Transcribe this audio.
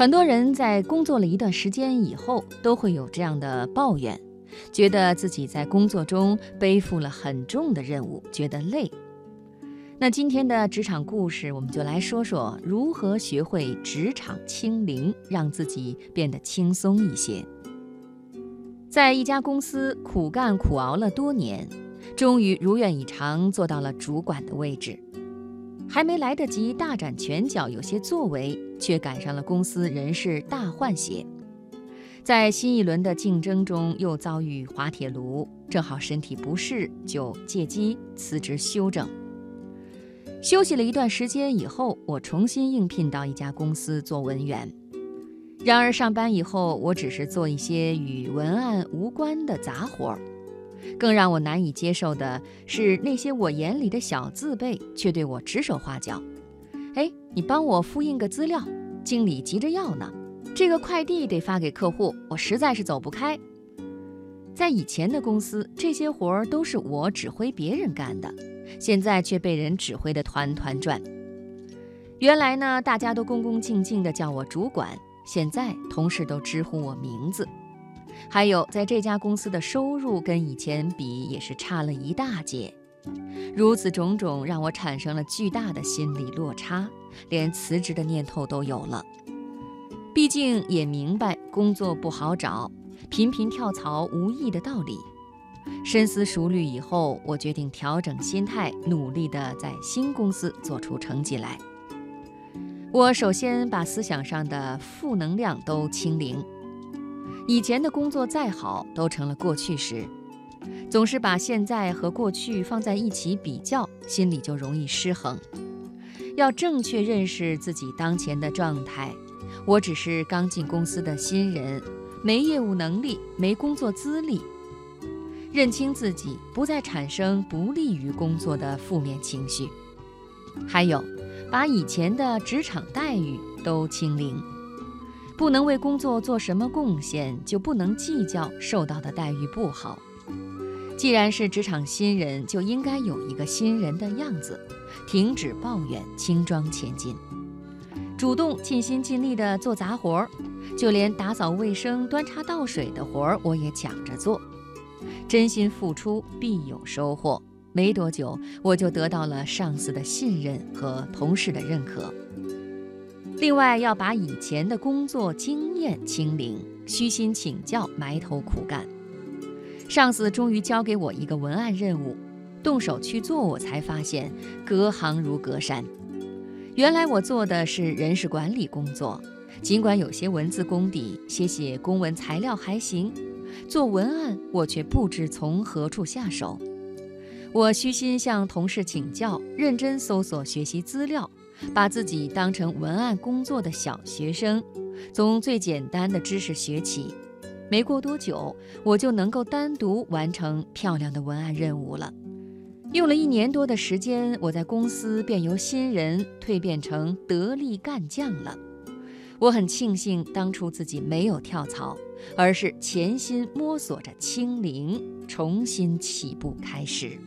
很多人在工作了一段时间以后，都会有这样的抱怨，觉得自己在工作中背负了很重的任务，觉得累。那今天的职场故事，我们就来说说如何学会职场清零，让自己变得轻松一些。在一家公司苦干苦熬了多年，终于如愿以偿做到了主管的位置。还没来得及大展拳脚，有些作为，却赶上了公司人事大换血，在新一轮的竞争中又遭遇滑铁卢，正好身体不适，就借机辞职休整。休息了一段时间以后，我重新应聘到一家公司做文员。然而上班以后，我只是做一些与文案无关的杂活儿。更让我难以接受的是，那些我眼里的小字辈却对我指手画脚。哎，你帮我复印个资料，经理急着要呢。这个快递得发给客户，我实在是走不开。在以前的公司，这些活儿都是我指挥别人干的，现在却被人指挥得团团转。原来呢，大家都恭恭敬敬地叫我主管，现在同事都直呼我名字。还有，在这家公司的收入跟以前比也是差了一大截，如此种种让我产生了巨大的心理落差，连辞职的念头都有了。毕竟也明白工作不好找，频频跳槽无益的道理。深思熟虑以后，我决定调整心态，努力地在新公司做出成绩来。我首先把思想上的负能量都清零。以前的工作再好，都成了过去时。总是把现在和过去放在一起比较，心里就容易失衡。要正确认识自己当前的状态。我只是刚进公司的新人，没业务能力，没工作资历。认清自己，不再产生不利于工作的负面情绪。还有，把以前的职场待遇都清零。不能为工作做什么贡献，就不能计较受到的待遇不好。既然是职场新人，就应该有一个新人的样子，停止抱怨，轻装前进，主动尽心尽力地做杂活儿，就连打扫卫生、端茶倒水的活儿，我也抢着做。真心付出必有收获，没多久我就得到了上司的信任和同事的认可。另外，要把以前的工作经验清零，虚心请教，埋头苦干。上司终于交给我一个文案任务，动手去做，我才发现隔行如隔山。原来我做的是人事管理工作，尽管有些文字功底，写写公文材料还行，做文案我却不知从何处下手。我虚心向同事请教，认真搜索学习资料。把自己当成文案工作的小学生，从最简单的知识学起，没过多久，我就能够单独完成漂亮的文案任务了。用了一年多的时间，我在公司便由新人蜕变成得力干将了。我很庆幸当初自己没有跳槽，而是潜心摸索着清零，重新起步开始。